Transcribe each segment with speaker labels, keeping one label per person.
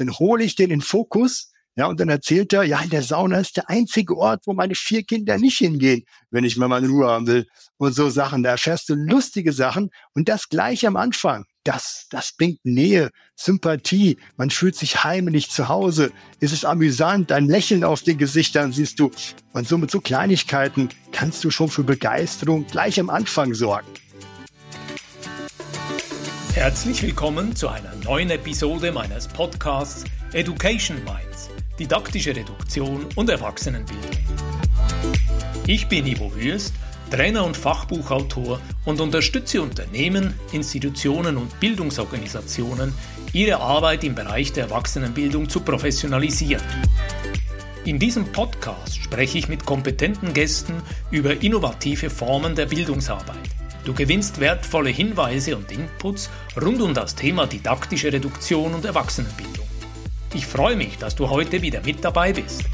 Speaker 1: dann hole ich den in Fokus, ja, und dann erzählt er, ja, in der Sauna ist der einzige Ort, wo meine vier Kinder nicht hingehen, wenn ich mal meine Ruhe haben will. Und so Sachen, da erfährst du lustige Sachen und das gleich am Anfang. Das, das bringt Nähe, Sympathie. Man fühlt sich heimlich zu Hause. Es ist amüsant, ein Lächeln auf den Gesichtern siehst du. Und so mit so Kleinigkeiten kannst du schon für Begeisterung gleich am Anfang sorgen.
Speaker 2: Herzlich willkommen zu einer neuen Episode meines Podcasts Education Minds, didaktische Reduktion und Erwachsenenbildung. Ich bin Ivo Würst, Trainer und Fachbuchautor und unterstütze Unternehmen, Institutionen und Bildungsorganisationen, ihre Arbeit im Bereich der Erwachsenenbildung zu professionalisieren. In diesem Podcast spreche ich mit kompetenten Gästen über innovative Formen der Bildungsarbeit. Du gewinnst wertvolle Hinweise und Inputs rund um das Thema didaktische Reduktion und Erwachsenenbildung. Ich freue mich, dass du heute wieder mit dabei bist.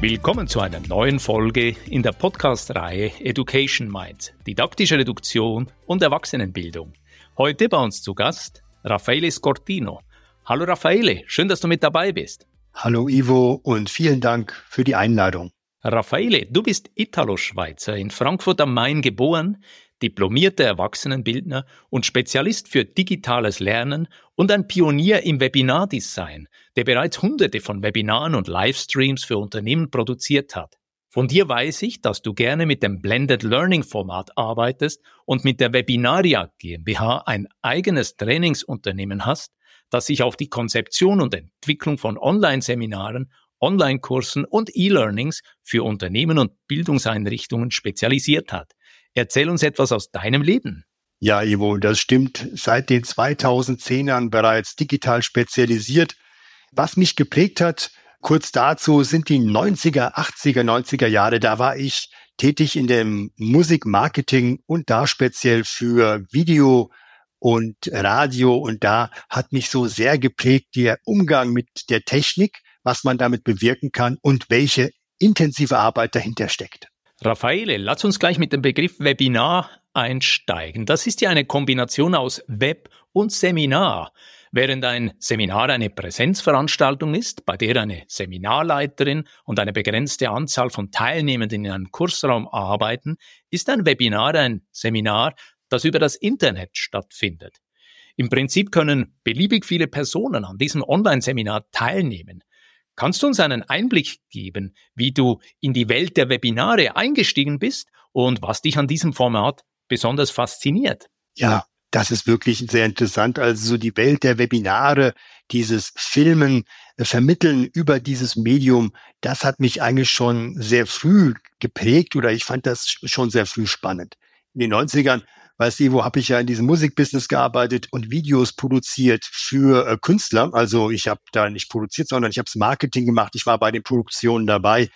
Speaker 2: Willkommen zu einer neuen Folge in der Podcast-Reihe Education Minds, didaktische Reduktion und Erwachsenenbildung. Heute bei uns zu Gast Raffaele Scortino. Hallo Raffaele, schön, dass du mit dabei bist.
Speaker 1: Hallo Ivo und vielen Dank für die Einladung.
Speaker 2: Raffaele, du bist Italo-Schweizer, in Frankfurt am Main geboren, diplomierter Erwachsenenbildner und Spezialist für digitales Lernen und ein Pionier im Webinardesign, der bereits hunderte von Webinaren und Livestreams für Unternehmen produziert hat. Von dir weiß ich, dass du gerne mit dem Blended Learning Format arbeitest und mit der Webinaria GmbH ein eigenes Trainingsunternehmen hast, das sich auf die Konzeption und Entwicklung von Online-Seminaren Online-Kursen und E-Learnings für Unternehmen und Bildungseinrichtungen spezialisiert hat. Erzähl uns etwas aus deinem Leben.
Speaker 1: Ja, Ivo, das stimmt. Seit den 2010ern bereits digital spezialisiert. Was mich geprägt hat, kurz dazu, sind die 90er, 80er, 90er Jahre. Da war ich tätig in dem Musikmarketing und da speziell für Video und Radio. Und da hat mich so sehr geprägt der Umgang mit der Technik was man damit bewirken kann und welche intensive Arbeit dahinter steckt.
Speaker 2: Raffaele, lass uns gleich mit dem Begriff Webinar einsteigen. Das ist ja eine Kombination aus Web und Seminar. Während ein Seminar eine Präsenzveranstaltung ist, bei der eine Seminarleiterin und eine begrenzte Anzahl von Teilnehmenden in einem Kursraum arbeiten, ist ein Webinar ein Seminar, das über das Internet stattfindet. Im Prinzip können beliebig viele Personen an diesem Online-Seminar teilnehmen. Kannst du uns einen Einblick geben, wie du in die Welt der Webinare eingestiegen bist und was dich an diesem Format besonders fasziniert?
Speaker 1: Ja, das ist wirklich sehr interessant. Also so die Welt der Webinare, dieses Filmen, äh, Vermitteln über dieses Medium, das hat mich eigentlich schon sehr früh geprägt oder ich fand das schon sehr früh spannend. In den 90ern Weißt du, wo habe ich ja in diesem Musikbusiness gearbeitet und Videos produziert für äh, Künstler. Also ich habe da nicht produziert, sondern ich habe das Marketing gemacht. Ich war bei den Produktionen dabei.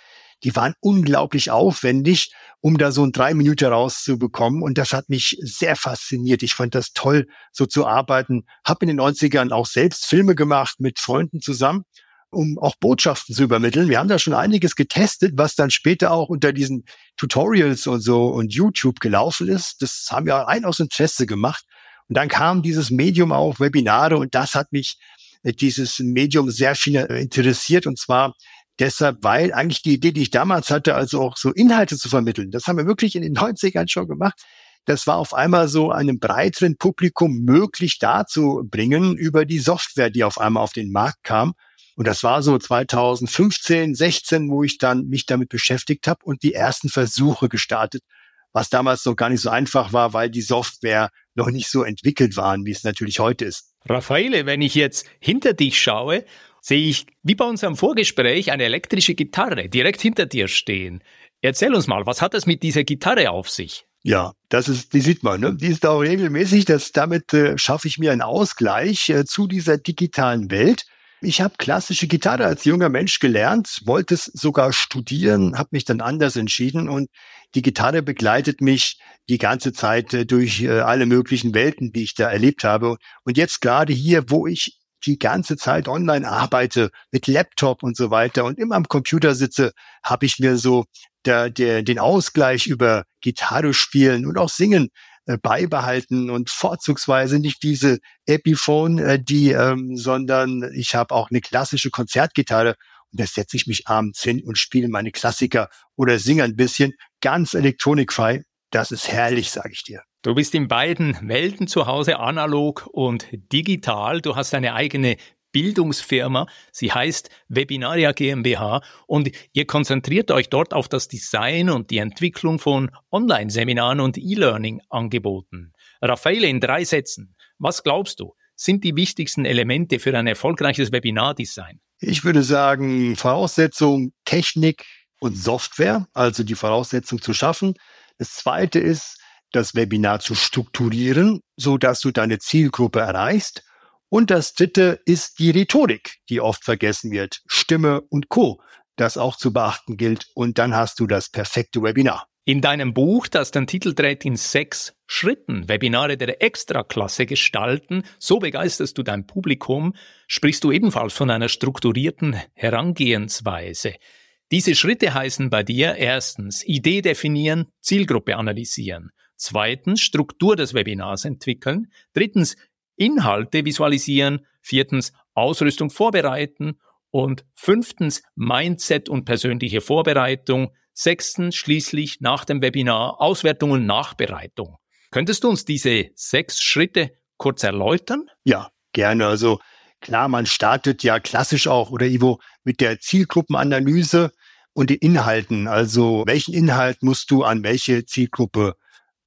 Speaker 1: Die waren unglaublich aufwendig, um da so ein drei Minuten rauszubekommen. Und das hat mich sehr fasziniert. Ich fand das toll, so zu arbeiten. Habe in den 90ern auch selbst Filme gemacht mit Freunden zusammen um auch Botschaften zu übermitteln. Wir haben da schon einiges getestet, was dann später auch unter diesen Tutorials und so und YouTube gelaufen ist. Das haben wir rein aus Interesse gemacht. Und dann kam dieses Medium auch, Webinare, und das hat mich, äh, dieses Medium sehr viel äh, interessiert. Und zwar deshalb, weil eigentlich die Idee, die ich damals hatte, also auch so Inhalte zu vermitteln, das haben wir wirklich in den 90ern schon gemacht. Das war auf einmal so einem breiteren Publikum möglich darzubringen über die Software, die auf einmal auf den Markt kam. Und das war so 2015, 16, wo ich dann mich damit beschäftigt habe und die ersten Versuche gestartet, was damals noch gar nicht so einfach war, weil die Software noch nicht so entwickelt waren, wie es natürlich heute ist.
Speaker 2: Raffaele, wenn ich jetzt hinter dich schaue, sehe ich wie bei unserem Vorgespräch eine elektrische Gitarre direkt hinter dir stehen. Erzähl uns mal, was hat es mit dieser Gitarre auf sich?
Speaker 1: Ja, das ist, die sieht man, ne? Die ist auch regelmäßig. Das, damit äh, schaffe ich mir einen Ausgleich äh, zu dieser digitalen Welt. Ich habe klassische Gitarre als junger Mensch gelernt, wollte es sogar studieren, habe mich dann anders entschieden und die Gitarre begleitet mich die ganze Zeit äh, durch äh, alle möglichen Welten, die ich da erlebt habe. Und jetzt gerade hier, wo ich die ganze Zeit online arbeite mit Laptop und so weiter und immer am Computer sitze, habe ich mir so der, der, den Ausgleich über Gitarre spielen und auch singen äh, beibehalten und vorzugsweise nicht diese Epiphone, äh, die, ähm, sondern ich habe auch eine klassische Konzertgitarre und da setze ich mich abends hin und spiele meine Klassiker oder singe ein bisschen ganz elektronikfrei. Das ist herrlich, sage ich dir.
Speaker 2: Du bist in beiden Welten zu Hause, analog und digital. Du hast eine eigene Bildungsfirma. Sie heißt Webinaria GmbH und ihr konzentriert euch dort auf das Design und die Entwicklung von Online-Seminaren und E-Learning-Angeboten. Raffaele, in drei Sätzen. Was glaubst du, sind die wichtigsten Elemente für ein erfolgreiches Webinardesign?
Speaker 1: Ich würde sagen, Voraussetzung Technik und Software, also die Voraussetzung zu schaffen. Das zweite ist, das Webinar zu strukturieren, so dass du deine Zielgruppe erreichst. Und das dritte ist die Rhetorik, die oft vergessen wird. Stimme und Co. Das auch zu beachten gilt. Und dann hast du das perfekte Webinar.
Speaker 2: In deinem Buch, das den Titel trägt in sechs Schritten, Webinare der Extraklasse gestalten, so begeisterst du dein Publikum, sprichst du ebenfalls von einer strukturierten Herangehensweise. Diese Schritte heißen bei dir erstens Idee definieren, Zielgruppe analysieren, zweitens Struktur des Webinars entwickeln, drittens Inhalte visualisieren, viertens Ausrüstung vorbereiten und fünftens Mindset und persönliche Vorbereitung, sechstens schließlich nach dem Webinar Auswertung und Nachbereitung. Könntest du uns diese sechs Schritte kurz erläutern?
Speaker 1: Ja, gerne. Also klar, man startet ja klassisch auch oder Ivo mit der Zielgruppenanalyse und den Inhalten. Also welchen Inhalt musst du an welche Zielgruppe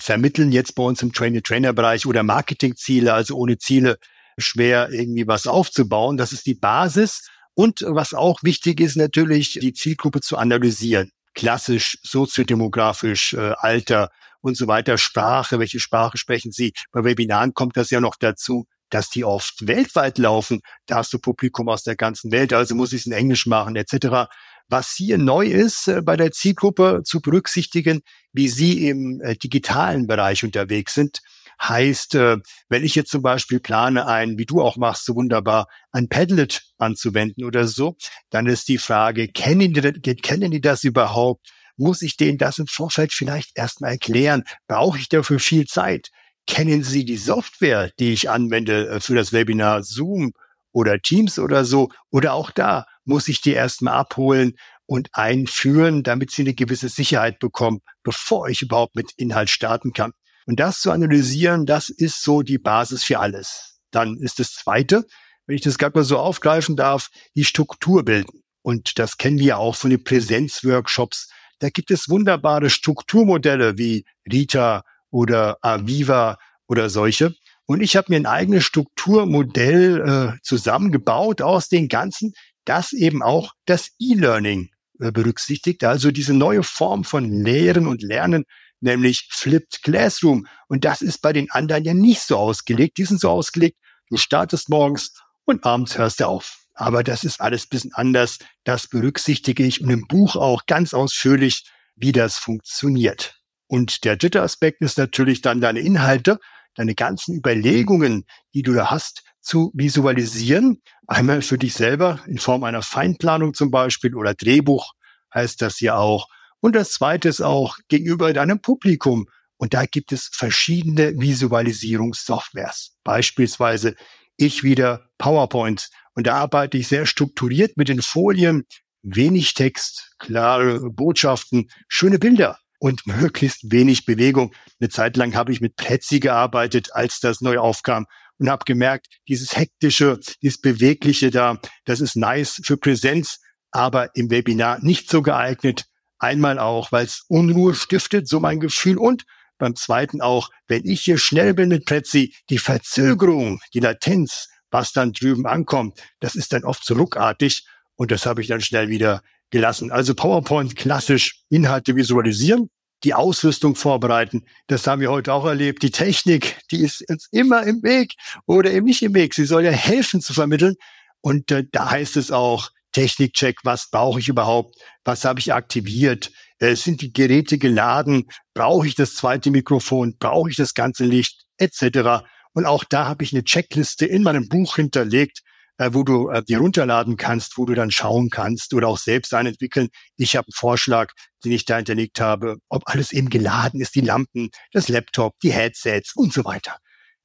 Speaker 1: vermitteln jetzt bei uns im Trainer-Trainer-Bereich oder Marketingziele, also ohne Ziele schwer irgendwie was aufzubauen. Das ist die Basis. Und was auch wichtig ist, natürlich die Zielgruppe zu analysieren. Klassisch, soziodemografisch, äh, Alter und so weiter, Sprache, welche Sprache sprechen Sie? Bei Webinaren kommt das ja noch dazu, dass die oft weltweit laufen. Da hast du Publikum aus der ganzen Welt, also muss ich es in Englisch machen, etc. Was hier neu ist, äh, bei der Zielgruppe zu berücksichtigen, wie sie im äh, digitalen Bereich unterwegs sind, heißt, äh, wenn ich jetzt zum Beispiel plane, ein, wie du auch machst, so wunderbar, ein Padlet anzuwenden oder so, dann ist die Frage, kennen die, kennen die das überhaupt? Muss ich denen das im Vorfeld vielleicht erstmal erklären? Brauche ich dafür viel Zeit? Kennen Sie die Software, die ich anwende für das Webinar Zoom oder Teams oder so? Oder auch da muss ich die erstmal abholen und einführen, damit sie eine gewisse Sicherheit bekommen, bevor ich überhaupt mit Inhalt starten kann. Und das zu analysieren, das ist so die Basis für alles. Dann ist das Zweite, wenn ich das gerade mal so aufgreifen darf, die Struktur bilden. Und das kennen wir auch von den Präsenzworkshops. Da gibt es wunderbare Strukturmodelle wie Rita oder Aviva oder solche. Und ich habe mir ein eigenes Strukturmodell äh, zusammengebaut aus den ganzen das eben auch das E-Learning berücksichtigt, also diese neue Form von Lehren und Lernen, nämlich Flipped Classroom. Und das ist bei den anderen ja nicht so ausgelegt. Die sind so ausgelegt, du startest morgens und abends hörst du auf. Aber das ist alles bisschen anders. Das berücksichtige ich und im Buch auch ganz ausführlich, wie das funktioniert. Und der dritte Aspekt ist natürlich dann deine Inhalte, deine ganzen Überlegungen, die du da hast, zu visualisieren. Einmal für dich selber in Form einer Feinplanung zum Beispiel oder Drehbuch heißt das ja auch. Und das zweite ist auch gegenüber deinem Publikum. Und da gibt es verschiedene Visualisierungssoftwares. Beispielsweise ich wieder PowerPoint. Und da arbeite ich sehr strukturiert mit den Folien, wenig Text, klare Botschaften, schöne Bilder und möglichst wenig Bewegung. Eine Zeit lang habe ich mit Plätzi gearbeitet, als das neu aufkam und habe gemerkt, dieses hektische, dieses bewegliche da, das ist nice für Präsenz, aber im Webinar nicht so geeignet. Einmal auch, weil es Unruhe stiftet, so mein Gefühl. Und beim zweiten auch, wenn ich hier schnell bin mit Plätzi, die Verzögerung, die Latenz, was dann drüben ankommt, das ist dann oft so ruckartig. Und das habe ich dann schnell wieder gelassen. Also PowerPoint klassisch Inhalte visualisieren, die Ausrüstung vorbereiten. Das haben wir heute auch erlebt. Die Technik, die ist uns immer im Weg oder eben nicht im Weg. Sie soll ja helfen zu vermitteln. Und äh, da heißt es auch, Technikcheck, was brauche ich überhaupt? Was habe ich aktiviert? Äh, sind die Geräte geladen? Brauche ich das zweite Mikrofon? Brauche ich das ganze Licht? Etc. Und auch da habe ich eine Checkliste in meinem Buch hinterlegt, äh, wo du äh, die runterladen kannst, wo du dann schauen kannst oder auch selbst einentwickeln. Ich habe einen Vorschlag, den ich da hinterlegt habe, ob alles eben geladen ist, die Lampen, das Laptop, die Headsets und so weiter.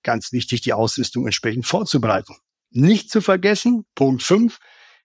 Speaker 1: Ganz wichtig, die Ausrüstung entsprechend vorzubereiten. Nicht zu vergessen, Punkt 5,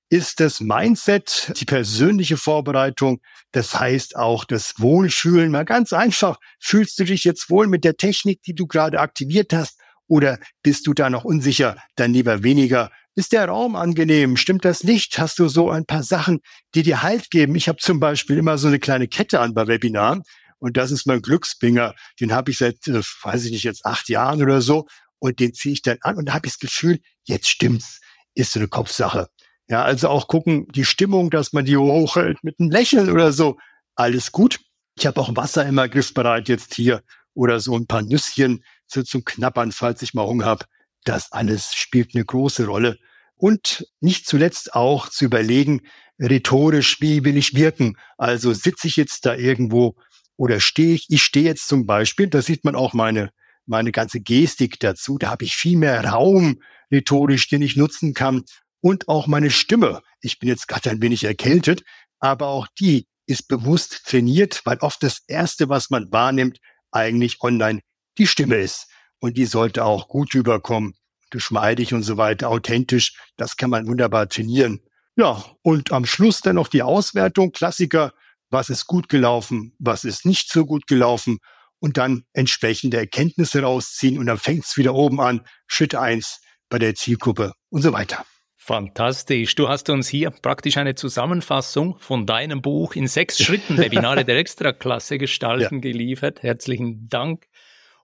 Speaker 1: ist das Mindset, die persönliche Vorbereitung. Das heißt auch das Wohlfühlen. Mal ganz einfach. Fühlst du dich jetzt wohl mit der Technik, die du gerade aktiviert hast? Oder bist du da noch unsicher? Dann lieber weniger. Ist der Raum angenehm? Stimmt das nicht? Hast du so ein paar Sachen, die dir Halt geben? Ich habe zum Beispiel immer so eine kleine Kette an bei Webinaren. Und das ist mein Glücksbinger. Den habe ich seit, äh, weiß ich nicht, jetzt acht Jahren oder so. Und den ziehe ich dann an und da habe ich das Gefühl, jetzt stimmt's. Ist so eine Kopfsache. Ja, also auch gucken, die Stimmung, dass man die hochhält mit einem Lächeln oder so. Alles gut. Ich habe auch Wasser immer griffbereit jetzt hier oder so ein paar Nüsschen so zum Knappern, falls ich mal Hunger habe. Das alles spielt eine große Rolle. Und nicht zuletzt auch zu überlegen, rhetorisch, wie will ich wirken? Also sitze ich jetzt da irgendwo oder stehe ich? Ich stehe jetzt zum Beispiel, da sieht man auch meine, meine ganze Gestik dazu. Da habe ich viel mehr Raum rhetorisch, den ich nutzen kann und auch meine Stimme. Ich bin jetzt gerade ein wenig erkältet, aber auch die ist bewusst trainiert, weil oft das Erste, was man wahrnimmt, eigentlich online die Stimme ist. Und die sollte auch gut überkommen, geschmeidig und so weiter, authentisch. Das kann man wunderbar trainieren. Ja, und am Schluss dann noch die Auswertung, Klassiker, was ist gut gelaufen, was ist nicht so gut gelaufen und dann entsprechende Erkenntnisse rausziehen und dann fängt es wieder oben an, Schritt eins bei der Zielgruppe und so weiter.
Speaker 2: Fantastisch. Du hast uns hier praktisch eine Zusammenfassung von deinem Buch in sechs Schritten Webinare der Extraklasse gestalten ja. geliefert. Herzlichen Dank.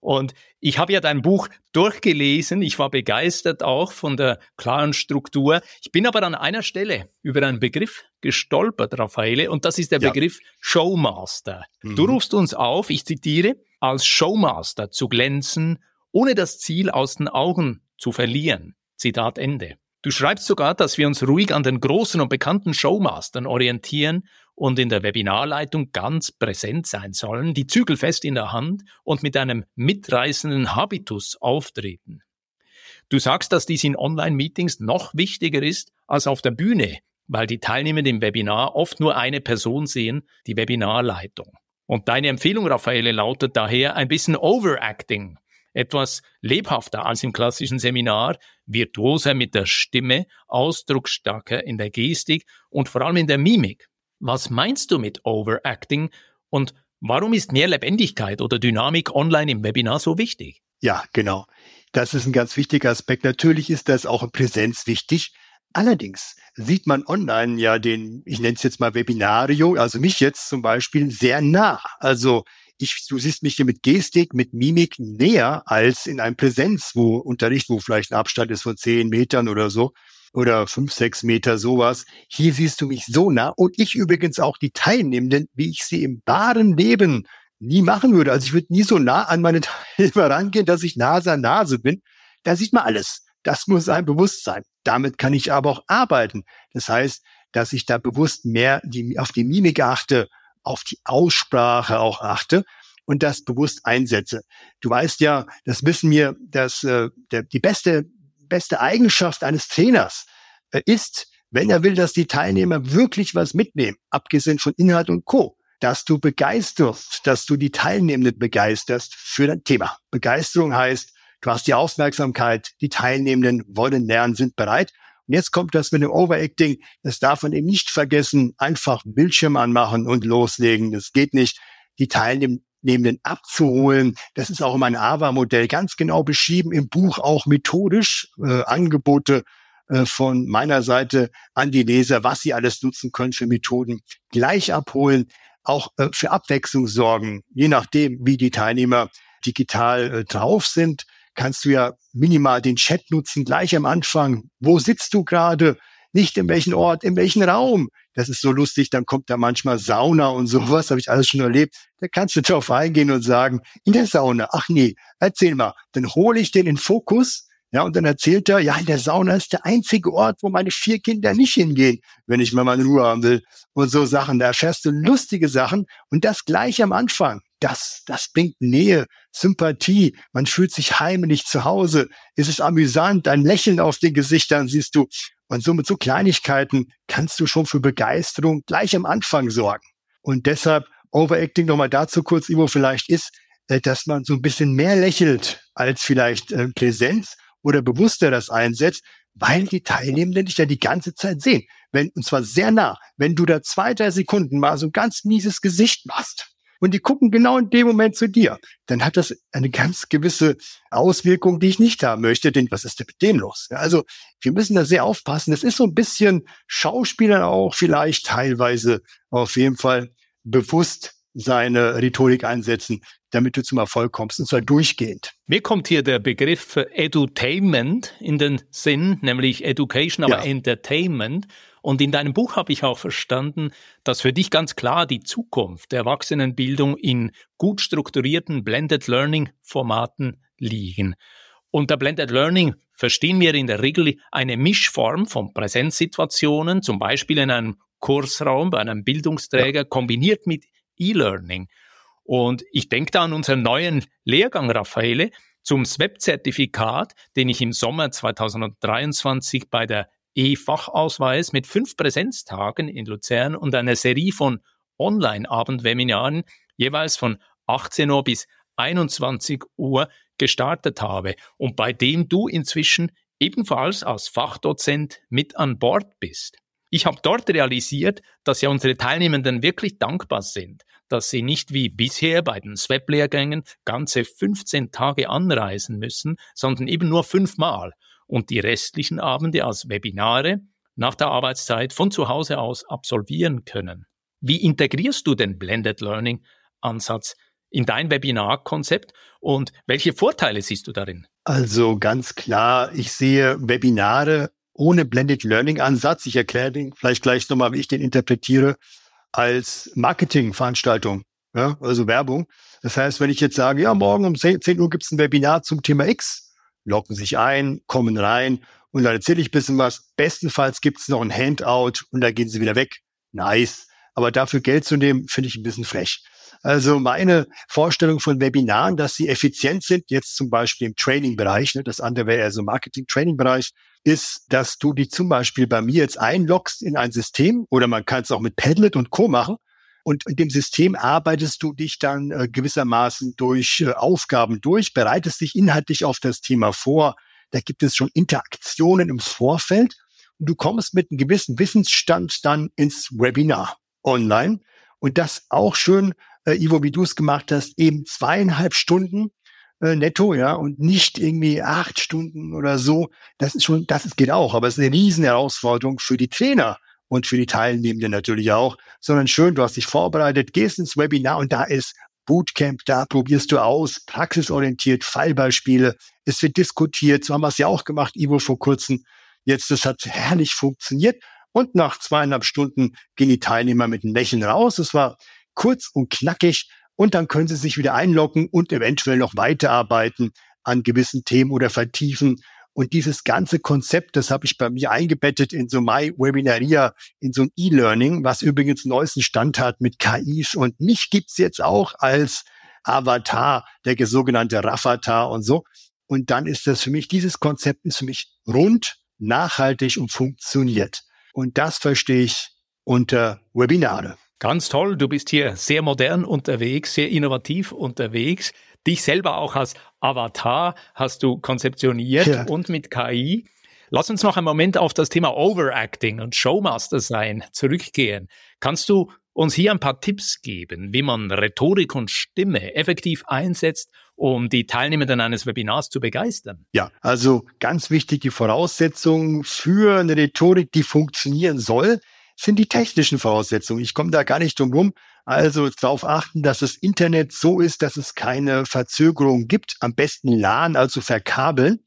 Speaker 2: Und ich habe ja dein Buch durchgelesen. Ich war begeistert auch von der klaren Struktur. Ich bin aber an einer Stelle über einen Begriff gestolpert, Raffaele, und das ist der ja. Begriff Showmaster. Mhm. Du rufst uns auf, ich zitiere, als Showmaster zu glänzen, ohne das Ziel aus den Augen zu verlieren. Zitat Ende. Du schreibst sogar, dass wir uns ruhig an den großen und bekannten Showmastern orientieren und in der Webinarleitung ganz präsent sein sollen, die Zügel fest in der Hand und mit einem mitreißenden Habitus auftreten. Du sagst, dass dies in Online-Meetings noch wichtiger ist als auf der Bühne, weil die Teilnehmer im Webinar oft nur eine Person sehen, die Webinarleitung. Und deine Empfehlung, Raffaele, lautet daher ein bisschen Overacting, etwas lebhafter als im klassischen Seminar, virtuoser mit der Stimme, ausdrucksstarker in der Gestik und vor allem in der Mimik. Was meinst du mit Overacting und warum ist mehr Lebendigkeit oder Dynamik online im Webinar so wichtig?
Speaker 1: Ja, genau. Das ist ein ganz wichtiger Aspekt. Natürlich ist das auch in Präsenz wichtig. Allerdings sieht man online ja den, ich nenne es jetzt mal Webinario, also mich jetzt zum Beispiel sehr nah. Also ich, du siehst mich hier mit Gestik, mit Mimik näher als in einem Präsenz, wo Unterricht, wo vielleicht ein Abstand ist von zehn Metern oder so oder fünf, sechs Meter sowas. Hier siehst du mich so nah und ich übrigens auch die Teilnehmenden, wie ich sie im wahren Leben nie machen würde. Also ich würde nie so nah an meine Teilnehmer rangehen, dass ich Nase an Nase bin. Da sieht man alles. Das muss ein Bewusstsein. Damit kann ich aber auch arbeiten. Das heißt, dass ich da bewusst mehr die, auf die Mimik achte, auf die Aussprache auch achte und das bewusst einsetze. Du weißt ja, das wissen wir, dass äh, der, die beste beste Eigenschaft eines Trainers äh, ist, wenn er will, dass die Teilnehmer wirklich was mitnehmen, abgesehen von Inhalt und Co., dass du begeisterst, dass du die Teilnehmenden begeisterst für dein Thema. Begeisterung heißt, du hast die Aufmerksamkeit, die Teilnehmenden wollen lernen, sind bereit und jetzt kommt das mit dem Overacting. Das darf man eben nicht vergessen. Einfach Bildschirm anmachen und loslegen. Das geht nicht. Die Teilnehmenden abzuholen. Das ist auch in meinem AVA-Modell ganz genau beschrieben im Buch, auch methodisch äh, Angebote äh, von meiner Seite an die Leser, was sie alles nutzen können für Methoden. Gleich abholen, auch äh, für Abwechslung sorgen, je nachdem, wie die Teilnehmer digital äh, drauf sind kannst du ja minimal den Chat nutzen, gleich am Anfang. Wo sitzt du gerade? Nicht in welchem Ort, in welchem Raum. Das ist so lustig, dann kommt da manchmal Sauna und sowas, habe ich alles schon erlebt. Da kannst du drauf eingehen und sagen, in der Sauna, ach nee, erzähl mal. Dann hole ich den in Fokus, ja, und dann erzählt er, ja, in der Sauna ist der einzige Ort, wo meine vier Kinder nicht hingehen, wenn ich mal meine Ruhe haben will. Und so Sachen, da erfährst du lustige Sachen und das gleich am Anfang. Das, das bringt Nähe, Sympathie, man fühlt sich heimlich zu Hause, es ist amüsant, ein Lächeln auf den Gesichtern siehst du. Und so mit so Kleinigkeiten kannst du schon für Begeisterung gleich am Anfang sorgen. Und deshalb Overacting nochmal dazu kurz, Ivo, vielleicht ist, äh, dass man so ein bisschen mehr lächelt als vielleicht äh, Präsenz oder bewusster das einsetzt, weil die Teilnehmenden dich ja die ganze Zeit sehen. Wenn, und zwar sehr nah. Wenn du da zwei, drei Sekunden mal so ein ganz mieses Gesicht machst und die gucken genau in dem Moment zu dir, dann hat das eine ganz gewisse Auswirkung, die ich nicht haben möchte, denn was ist denn mit denen los? Also wir müssen da sehr aufpassen. Das ist so ein bisschen Schauspielern auch vielleicht teilweise auf jeden Fall bewusst seine Rhetorik einsetzen, damit du zum Erfolg kommst, und zwar durchgehend.
Speaker 2: Mir kommt hier der Begriff Edutainment in den Sinn, nämlich Education, aber ja. Entertainment. Und in deinem Buch habe ich auch verstanden, dass für dich ganz klar die Zukunft der Erwachsenenbildung in gut strukturierten Blended Learning Formaten liegen. Unter Blended Learning verstehen wir in der Regel eine Mischform von Präsenzsituationen, zum Beispiel in einem Kursraum bei einem Bildungsträger, ja. kombiniert mit E-Learning. Und ich denke da an unseren neuen Lehrgang, Raffaele, zum SWEP-Zertifikat, den ich im Sommer 2023 bei der E-Fachausweis mit fünf Präsenztagen in Luzern und einer Serie von Online-Abendwebinaren jeweils von 18 Uhr bis 21 Uhr gestartet habe und bei dem du inzwischen ebenfalls als Fachdozent mit an Bord bist. Ich habe dort realisiert, dass ja unsere Teilnehmenden wirklich dankbar sind, dass sie nicht wie bisher bei den SWEP-Lehrgängen ganze 15 Tage anreisen müssen, sondern eben nur fünfmal und die restlichen Abende als Webinare nach der Arbeitszeit von zu Hause aus absolvieren können. Wie integrierst du den Blended Learning Ansatz in dein Webinarkonzept und welche Vorteile siehst du darin?
Speaker 1: Also ganz klar, ich sehe Webinare ohne Blended Learning Ansatz. Ich erkläre den vielleicht gleich nochmal, wie ich den interpretiere, als Marketingveranstaltung, ja, also Werbung. Das heißt, wenn ich jetzt sage, ja, morgen um 10, 10 Uhr gibt es ein Webinar zum Thema X, locken sich ein, kommen rein und dann erzähle ich ein bisschen was. Bestenfalls gibt es noch ein Handout und dann gehen sie wieder weg. Nice. Aber dafür Geld zu nehmen, finde ich ein bisschen frech. Also meine Vorstellung von Webinaren, dass sie effizient sind, jetzt zum Beispiel im Training-Bereich, ne, das andere wäre eher so Marketing-Training-Bereich, ist, dass du die zum Beispiel bei mir jetzt einloggst in ein System oder man kann es auch mit Padlet und Co. machen. Und in dem System arbeitest du dich dann äh, gewissermaßen durch äh, Aufgaben durch, bereitest dich inhaltlich auf das Thema vor. Da gibt es schon Interaktionen im Vorfeld und du kommst mit einem gewissen Wissensstand dann ins Webinar online. Und das auch schön, äh, Ivo, wie du es gemacht hast, eben zweieinhalb Stunden äh, netto, ja, und nicht irgendwie acht Stunden oder so. Das ist schon, das geht auch, aber es ist eine riesen Herausforderung für die Trainer und für die Teilnehmenden natürlich auch, sondern schön, du hast dich vorbereitet, gehst ins Webinar und da ist Bootcamp, da probierst du aus, praxisorientiert, Fallbeispiele, es wird diskutiert, so haben wir es ja auch gemacht, Ivo, vor kurzem. Jetzt, das hat herrlich funktioniert. Und nach zweieinhalb Stunden gehen die Teilnehmer mit einem Lächeln raus. Es war kurz und knackig, und dann können Sie sich wieder einloggen und eventuell noch weiterarbeiten an gewissen Themen oder vertiefen. Und dieses ganze Konzept, das habe ich bei mir eingebettet in so My Webinaria, in so ein E-Learning, was übrigens neuesten Stand hat mit KIs. Und mich gibt's jetzt auch als Avatar, der sogenannte Raffatar und so. Und dann ist das für mich, dieses Konzept ist für mich rund, nachhaltig und funktioniert. Und das verstehe ich unter Webinare.
Speaker 2: Ganz toll, du bist hier sehr modern unterwegs, sehr innovativ unterwegs. Dich selber auch als Avatar hast du konzeptioniert ja. und mit KI. Lass uns noch einen Moment auf das Thema Overacting und Showmaster sein zurückgehen. Kannst du uns hier ein paar Tipps geben, wie man Rhetorik und Stimme effektiv einsetzt, um die Teilnehmenden eines Webinars zu begeistern?
Speaker 1: Ja, also ganz wichtige Voraussetzung für eine Rhetorik, die funktionieren soll, sind die technischen Voraussetzungen. Ich komme da gar nicht drum rum. Also darauf achten, dass das Internet so ist, dass es keine Verzögerung gibt. Am besten LAN, also verkabeln.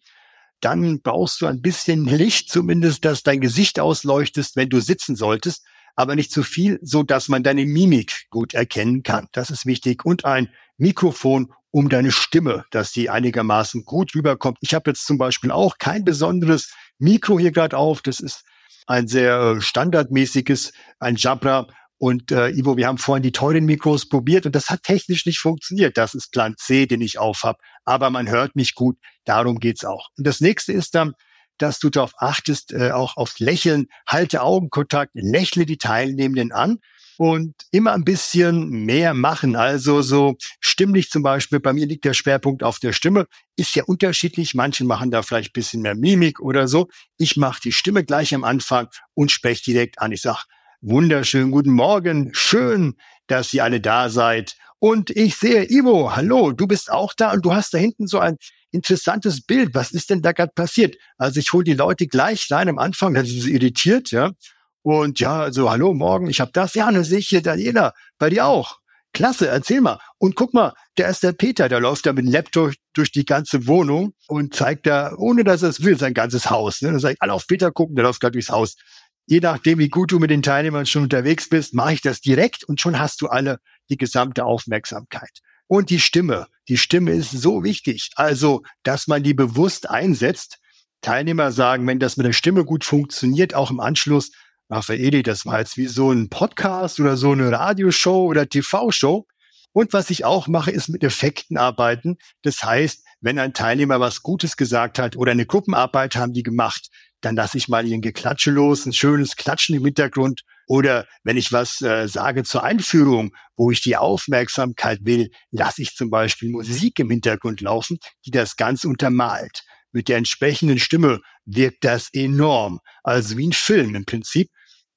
Speaker 1: Dann brauchst du ein bisschen Licht, zumindest, dass dein Gesicht ausleuchtest, wenn du sitzen solltest, aber nicht zu viel, so dass man deine Mimik gut erkennen kann. Das ist wichtig. Und ein Mikrofon um deine Stimme, dass die einigermaßen gut rüberkommt. Ich habe jetzt zum Beispiel auch kein besonderes Mikro hier gerade auf. Das ist ein sehr äh, standardmäßiges, ein Jabra. Und äh, Ivo, wir haben vorhin die teuren Mikros probiert und das hat technisch nicht funktioniert. Das ist Plan C, den ich aufhab. Aber man hört mich gut, darum geht's auch. Und das nächste ist dann, dass du darauf achtest, äh, auch aufs Lächeln, halte Augenkontakt, lächle die Teilnehmenden an und immer ein bisschen mehr machen. Also so stimmlich zum Beispiel, bei mir liegt der Schwerpunkt auf der Stimme, ist ja unterschiedlich. Manche machen da vielleicht ein bisschen mehr Mimik oder so. Ich mache die Stimme gleich am Anfang und spreche direkt an. Ich sage, wunderschönen guten Morgen, schön, dass ihr alle da seid. Und ich sehe, Ivo, hallo, du bist auch da und du hast da hinten so ein interessantes Bild. Was ist denn da gerade passiert? Also ich hole die Leute gleich rein am Anfang, dann sind sie irritiert, ja. Und ja, so, hallo, morgen, ich habe das. Ja, dann sehe ich hier Daniela, bei dir auch. Klasse, erzähl mal. Und guck mal, der ist der Peter, der läuft da mit dem Laptop durch die ganze Wohnung und zeigt da, ohne dass er es will, sein ganzes Haus. Ne? Dann sage ich, alle auf Peter gucken, der läuft gerade durchs Haus. Je nachdem, wie gut du mit den Teilnehmern schon unterwegs bist, mache ich das direkt und schon hast du alle die gesamte Aufmerksamkeit. Und die Stimme. Die Stimme ist so wichtig. Also, dass man die bewusst einsetzt. Teilnehmer sagen, wenn das mit der Stimme gut funktioniert, auch im Anschluss, Raffaeli, das war jetzt wie so ein Podcast oder so eine Radioshow oder TV-Show. Und was ich auch mache, ist mit Effekten arbeiten. Das heißt, wenn ein Teilnehmer was Gutes gesagt hat oder eine Gruppenarbeit haben die gemacht, dann lasse ich mal ihren Geklatsche los, ein schönes Klatschen im Hintergrund. Oder wenn ich was äh, sage zur Einführung, wo ich die Aufmerksamkeit will, lasse ich zum Beispiel Musik im Hintergrund laufen, die das ganz untermalt. Mit der entsprechenden Stimme wirkt das enorm. Also wie ein Film im Prinzip.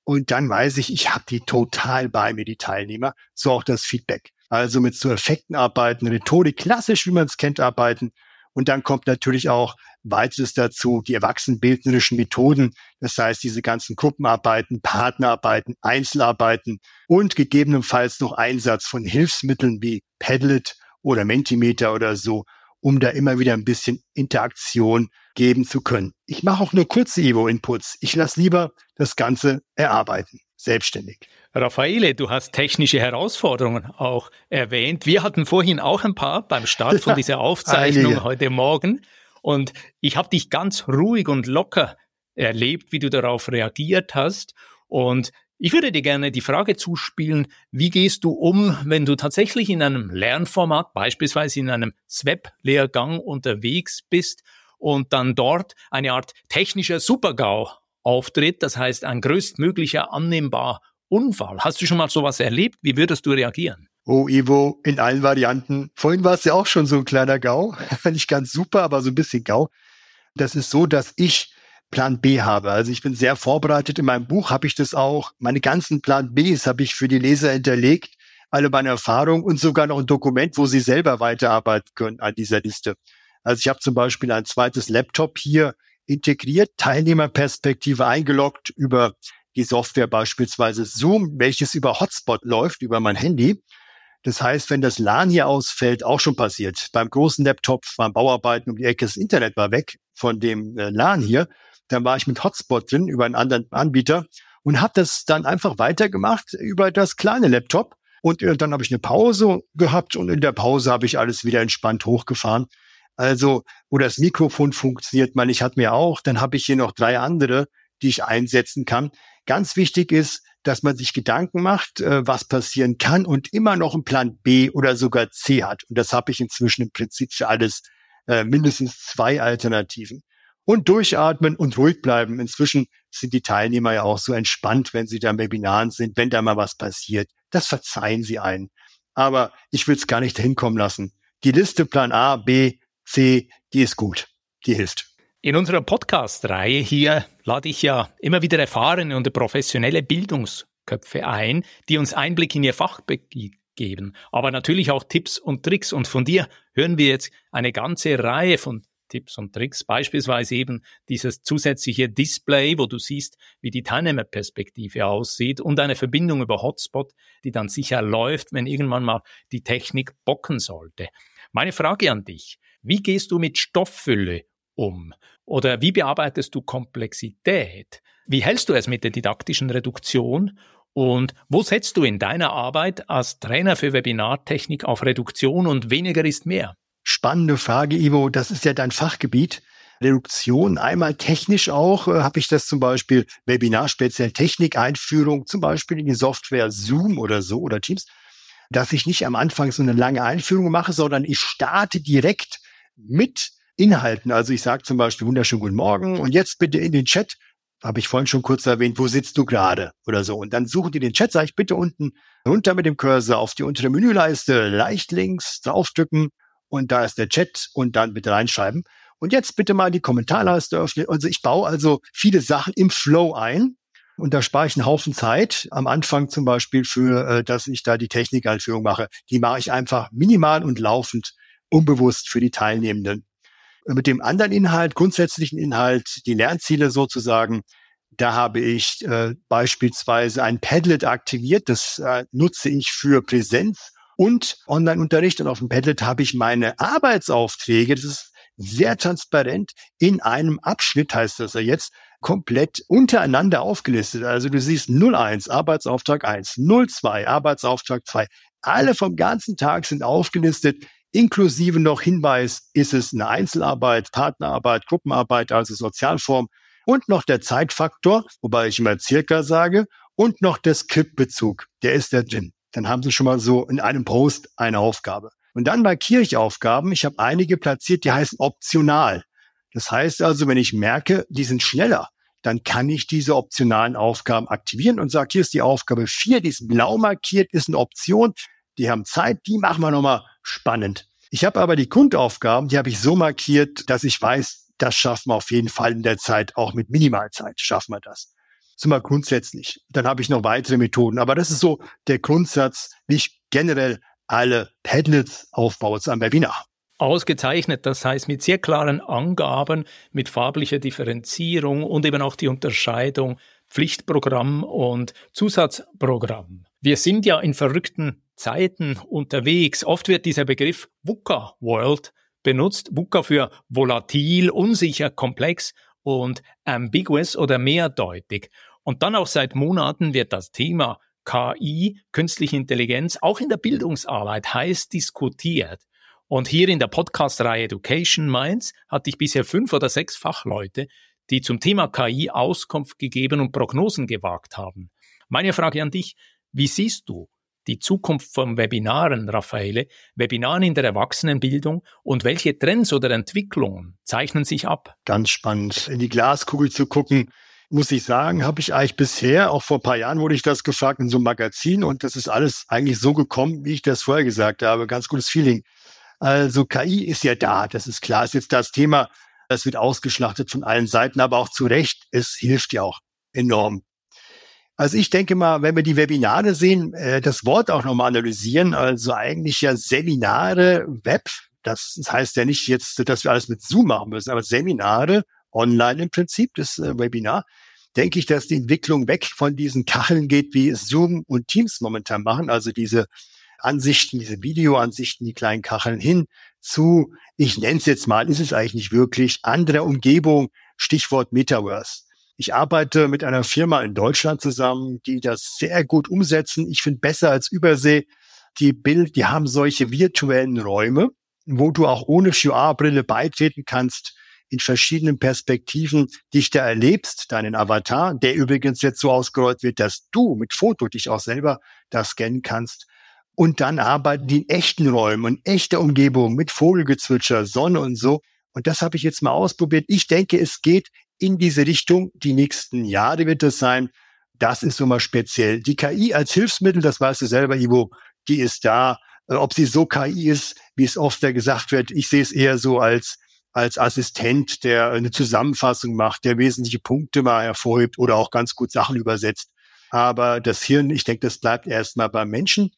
Speaker 1: Und dann weiß ich, ich habe die total bei mir, die Teilnehmer. So auch das Feedback. Also mit so Effekten arbeiten, Rhetorik klassisch, wie man es kennt, arbeiten. Und dann kommt natürlich auch weiteres dazu, die erwachsenenbildnerischen Methoden. Das heißt, diese ganzen Gruppenarbeiten, Partnerarbeiten, Einzelarbeiten und gegebenenfalls noch Einsatz von Hilfsmitteln wie Padlet oder Mentimeter oder so, um da immer wieder ein bisschen Interaktion geben zu können. Ich mache auch nur kurze Evo-Inputs. Ich lasse lieber das Ganze erarbeiten, selbstständig.
Speaker 2: Raffaele, du hast technische Herausforderungen auch erwähnt. Wir hatten vorhin auch ein paar beim Start von dieser Aufzeichnung Einige. heute Morgen. Und ich habe dich ganz ruhig und locker erlebt, wie du darauf reagiert hast. Und ich würde dir gerne die Frage zuspielen, wie gehst du um, wenn du tatsächlich in einem Lernformat, beispielsweise in einem SWEP-Lehrgang unterwegs bist und dann dort eine Art technischer Supergau auftritt, das heißt ein größtmöglicher annehmbar Unfall. Hast du schon mal sowas erlebt? Wie würdest du reagieren?
Speaker 1: Oh, Ivo, in allen Varianten. Vorhin war es ja auch schon so ein kleiner GAU. Nicht ganz super, aber so ein bisschen GAU. Das ist so, dass ich Plan B habe. Also ich bin sehr vorbereitet. In meinem Buch habe ich das auch. Meine ganzen Plan Bs habe ich für die Leser hinterlegt. Alle meine Erfahrungen und sogar noch ein Dokument, wo sie selber weiterarbeiten können an dieser Liste. Also ich habe zum Beispiel ein zweites Laptop hier integriert, Teilnehmerperspektive eingeloggt über die Software beispielsweise Zoom, welches über Hotspot läuft, über mein Handy. Das heißt, wenn das LAN hier ausfällt, auch schon passiert. Beim großen Laptop beim Bauarbeiten um die Ecke, das Internet war weg von dem äh, LAN hier. Dann war ich mit Hotspot drin über einen anderen Anbieter und habe das dann einfach weitergemacht über das kleine Laptop. Und äh, dann habe ich eine Pause gehabt und in der Pause habe ich alles wieder entspannt hochgefahren. Also, wo das Mikrofon funktioniert, man, ich hatte mir auch, dann habe ich hier noch drei andere, die ich einsetzen kann. Ganz wichtig ist, dass man sich Gedanken macht, äh, was passieren kann und immer noch einen Plan B oder sogar C hat. Und das habe ich inzwischen im Prinzip für alles äh, mindestens zwei Alternativen. Und durchatmen und ruhig bleiben. Inzwischen sind die Teilnehmer ja auch so entspannt, wenn sie da im Webinaren sind, wenn da mal was passiert. Das verzeihen sie einen. Aber ich will es gar nicht hinkommen lassen. Die Liste Plan A, B, C, die ist gut. Die hilft.
Speaker 2: In unserer Podcast-Reihe hier lade ich ja immer wieder erfahrene und professionelle Bildungsköpfe ein, die uns Einblick in ihr Fachgebiet geben, aber natürlich auch Tipps und Tricks. Und von dir hören wir jetzt eine ganze Reihe von Tipps und Tricks, beispielsweise eben dieses zusätzliche Display, wo du siehst, wie die Teilnehmerperspektive aussieht und eine Verbindung über Hotspot, die dann sicher läuft, wenn irgendwann mal die Technik bocken sollte. Meine Frage an dich, wie gehst du mit Stofffülle um? Oder wie bearbeitest du Komplexität? Wie hältst du es mit der didaktischen Reduktion? Und wo setzt du in deiner Arbeit als Trainer für Webinartechnik auf Reduktion und weniger ist mehr?
Speaker 1: Spannende Frage, Ivo. Das ist ja dein Fachgebiet. Reduktion. Einmal technisch auch äh, habe ich das zum Beispiel Webinar speziell Technikeinführung, zum Beispiel in die Software Zoom oder so oder Teams, dass ich nicht am Anfang so eine lange Einführung mache, sondern ich starte direkt mit Inhalten. Also ich sage zum Beispiel wunderschönen guten Morgen und jetzt bitte in den Chat, habe ich vorhin schon kurz erwähnt, wo sitzt du gerade oder so. Und dann suchen die den Chat, sage ich bitte unten runter mit dem Cursor auf die untere Menüleiste, leicht links draufdrücken und da ist der Chat und dann bitte reinschreiben. Und jetzt bitte mal die Kommentarleiste öffnen. Also ich baue also viele Sachen im Flow ein. Und da spare ich einen Haufen Zeit. Am Anfang zum Beispiel für, äh, dass ich da die Technikeinführung mache. Die mache ich einfach minimal und laufend, unbewusst für die Teilnehmenden. Mit dem anderen Inhalt, grundsätzlichen Inhalt, die Lernziele sozusagen, da habe ich äh, beispielsweise ein Padlet aktiviert. Das äh, nutze ich für Präsenz und Online-Unterricht. Und auf dem Padlet habe ich meine Arbeitsaufträge. Das ist sehr transparent in einem Abschnitt, heißt das ja jetzt, komplett untereinander aufgelistet. Also du siehst 01, Arbeitsauftrag 1, 02, Arbeitsauftrag 2. Alle vom ganzen Tag sind aufgelistet, inklusive noch Hinweis, ist es eine Einzelarbeit, Partnerarbeit, Gruppenarbeit, also Sozialform und noch der Zeitfaktor, wobei ich immer circa sage, und noch der Skriptbezug, der ist da drin. Dann haben Sie schon mal so in einem Post eine Aufgabe. Und dann markiere ich Aufgaben. Ich habe einige platziert, die heißen optional. Das heißt also, wenn ich merke, die sind schneller, dann kann ich diese optionalen Aufgaben aktivieren und sage, hier ist die Aufgabe 4, die ist blau markiert, ist eine Option. Die haben Zeit, die machen wir nochmal spannend. Ich habe aber die Grundaufgaben, die habe ich so markiert, dass ich weiß, das schaffen wir auf jeden Fall in der Zeit, auch mit Minimalzeit schaffen wir das. Ist mal grundsätzlich. Dann habe ich noch weitere Methoden. Aber das ist so der Grundsatz, wie ich generell alle Padlets aufbaue zu einem Webinar.
Speaker 2: Ausgezeichnet, das heißt mit sehr klaren Angaben, mit farblicher Differenzierung und eben auch die Unterscheidung Pflichtprogramm und Zusatzprogramm. Wir sind ja in verrückten Zeiten unterwegs. Oft wird dieser Begriff VUCA World benutzt. VUCA für volatil, unsicher, komplex und ambiguous oder mehrdeutig. Und dann auch seit Monaten wird das Thema KI, künstliche Intelligenz, auch in der Bildungsarbeit heiß diskutiert. Und hier in der Podcast-Reihe Education Minds hatte ich bisher fünf oder sechs Fachleute, die zum Thema KI Auskunft gegeben und Prognosen gewagt haben. Meine Frage an dich, wie siehst du die Zukunft von Webinaren, Raffaele, Webinaren in der Erwachsenenbildung und welche Trends oder Entwicklungen zeichnen sich ab?
Speaker 1: Ganz spannend, in die Glaskugel zu gucken muss ich sagen, habe ich eigentlich bisher, auch vor ein paar Jahren wurde ich das gefragt in so einem Magazin und das ist alles eigentlich so gekommen, wie ich das vorher gesagt habe. Ganz gutes Feeling. Also KI ist ja da, das ist klar, ist jetzt das Thema, das wird ausgeschlachtet von allen Seiten, aber auch zu Recht, es hilft ja auch enorm. Also ich denke mal, wenn wir die Webinare sehen, äh, das Wort auch nochmal analysieren, also eigentlich ja Seminare, Web, das heißt ja nicht jetzt, dass wir alles mit Zoom machen müssen, aber Seminare online im Prinzip, das äh, Webinar, denke ich, dass die Entwicklung weg von diesen Kacheln geht, wie Zoom und Teams momentan machen, also diese Ansichten, diese Videoansichten, die kleinen Kacheln hin zu, ich nenne es jetzt mal, ist es eigentlich nicht wirklich, andere Umgebung, Stichwort Metaverse. Ich arbeite mit einer Firma in Deutschland zusammen, die das sehr gut umsetzen. Ich finde besser als Übersee. Die Bild, die haben solche virtuellen Räume, wo du auch ohne QR-Brille beitreten kannst in verschiedenen Perspektiven dich da erlebst, deinen Avatar, der übrigens jetzt so ausgerollt wird, dass du mit Foto dich auch selber da scannen kannst. Und dann arbeiten die in echten Räumen, in echter Umgebung mit Vogelgezwitscher, Sonne und so. Und das habe ich jetzt mal ausprobiert. Ich denke, es geht in diese Richtung. Die nächsten Jahre wird es sein. Das ist so mal speziell. Die KI als Hilfsmittel, das weißt du selber, Ivo, die ist da. Äh, ob sie so KI ist, wie es oft da gesagt wird, ich sehe es eher so als als Assistent, der eine Zusammenfassung macht, der wesentliche Punkte mal hervorhebt oder auch ganz gut Sachen übersetzt. Aber das Hirn, ich denke, das bleibt erstmal beim Menschen.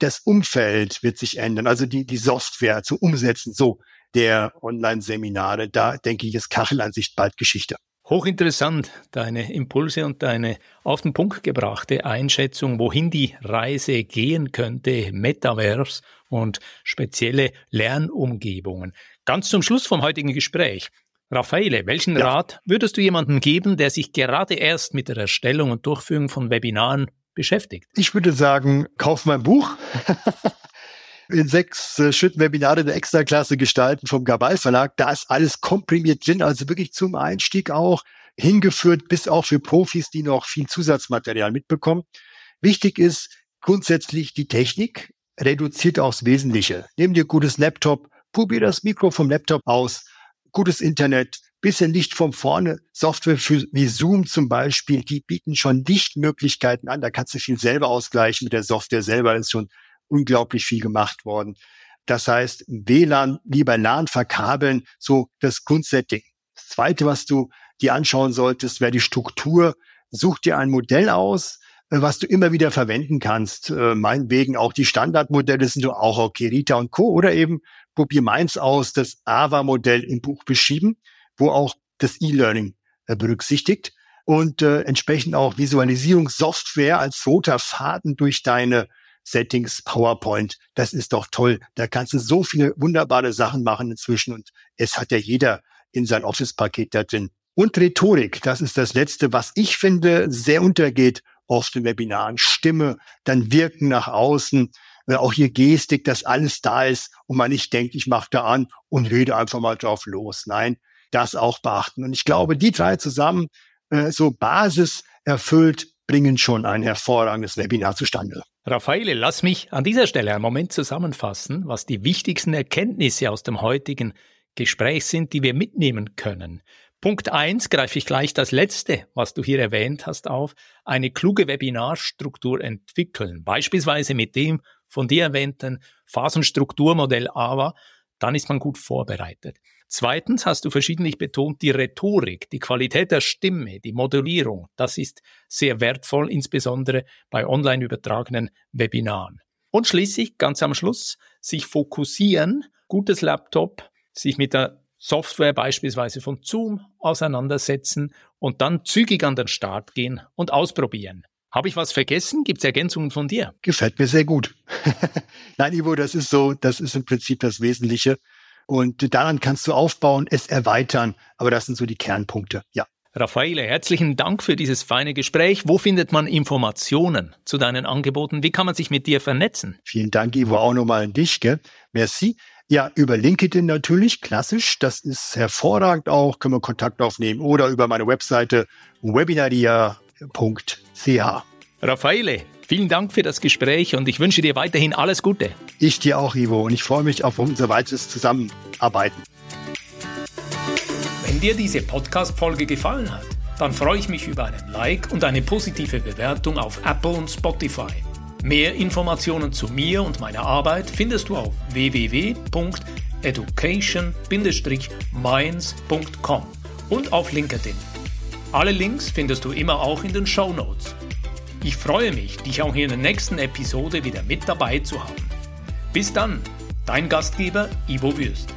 Speaker 1: Das Umfeld wird sich ändern, also die, die Software zu umsetzen, so der Online-Seminare, da denke ich, ist Kachelansicht bald Geschichte.
Speaker 2: Hochinteressant, deine Impulse und deine auf den Punkt gebrachte Einschätzung, wohin die Reise gehen könnte, Metaverse und spezielle Lernumgebungen. Ganz zum Schluss vom heutigen Gespräch. Raffaele, welchen ja. Rat würdest du jemandem geben, der sich gerade erst mit der Erstellung und Durchführung von Webinaren beschäftigt?
Speaker 1: Ich würde sagen, kauf mein Buch. in sechs äh, Schritten Webinare der Extraklasse gestalten vom Gabal Verlag. Da ist alles komprimiert drin, also wirklich zum Einstieg auch hingeführt, bis auch für Profis, die noch viel Zusatzmaterial mitbekommen. Wichtig ist grundsätzlich die Technik, reduziert aufs Wesentliche. Nimm dir gutes Laptop, probier das Mikro vom Laptop aus, gutes Internet, bisschen Licht von vorne. Software für, wie Zoom zum Beispiel, die bieten schon Lichtmöglichkeiten an. Da kannst du viel selber ausgleichen mit der Software selber. ist schon unglaublich viel gemacht worden. Das heißt, WLAN, lieber LAN verkabeln, so das Grundsetting. Das zweite, was du dir anschauen solltest, wäre die Struktur. Such dir ein Modell aus, äh, was du immer wieder verwenden kannst. Äh, meinetwegen auch die Standardmodelle sind auch okay, Rita und Co. Oder eben probier meins aus, das AVA-Modell im Buch beschrieben, wo auch das E-Learning äh, berücksichtigt und äh, entsprechend auch Visualisierungssoftware als roter Faden durch deine Settings, PowerPoint. Das ist doch toll. Da kannst du so viele wunderbare Sachen machen inzwischen und es hat ja jeder in sein Office-Paket da drin. Und Rhetorik, das ist das Letzte, was ich finde, sehr untergeht oft in Webinaren. Stimme, dann Wirken nach außen, äh, auch hier Gestik, dass alles da ist und man nicht denkt, ich mache da an und rede einfach mal drauf los. Nein, das auch beachten. Und ich glaube, die drei zusammen, äh, so Basis erfüllt, bringen schon ein hervorragendes Webinar zustande.
Speaker 2: Raffaele, lass mich an dieser Stelle einen Moment zusammenfassen, was die wichtigsten Erkenntnisse aus dem heutigen Gespräch sind, die wir mitnehmen können. Punkt eins greife ich gleich das letzte, was du hier erwähnt hast, auf. Eine kluge Webinarstruktur entwickeln. Beispielsweise mit dem von dir erwähnten Phasenstrukturmodell AVA. Dann ist man gut vorbereitet. Zweitens hast du verschiedentlich betont, die Rhetorik, die Qualität der Stimme, die Modellierung, das ist sehr wertvoll, insbesondere bei online übertragenen Webinaren. Und schließlich, ganz am Schluss, sich fokussieren, gutes Laptop, sich mit der Software beispielsweise von Zoom auseinandersetzen und dann zügig an den Start gehen und ausprobieren. Habe ich was vergessen? Gibt es Ergänzungen von dir?
Speaker 1: Gefällt mir sehr gut. Nein, Ivo, das ist so, das ist im Prinzip das Wesentliche. Und daran kannst du aufbauen, es erweitern. Aber das sind so die Kernpunkte, ja.
Speaker 2: Raffaele, herzlichen Dank für dieses feine Gespräch. Wo findet man Informationen zu deinen Angeboten? Wie kann man sich mit dir vernetzen?
Speaker 1: Vielen Dank, Ivo, auch nochmal an dich. Gell? Merci. Ja, über LinkedIn natürlich, klassisch. Das ist hervorragend auch, können wir Kontakt aufnehmen oder über meine Webseite webinaria.ch.
Speaker 2: Raffaele, vielen Dank für das Gespräch und ich wünsche dir weiterhin alles Gute.
Speaker 1: Ich dir auch, Ivo, und ich freue mich auf unser weiteres Zusammenarbeiten.
Speaker 2: Wenn dir diese Podcast-Folge gefallen hat, dann freue ich mich über einen Like und eine positive Bewertung auf Apple und Spotify. Mehr Informationen zu mir und meiner Arbeit findest du auf www.education-minds.com und auf LinkedIn. Alle Links findest du immer auch in den Show Notes. Ich freue mich, dich auch in der nächsten Episode wieder mit dabei zu haben. Bis dann, dein Gastgeber Ivo Würst.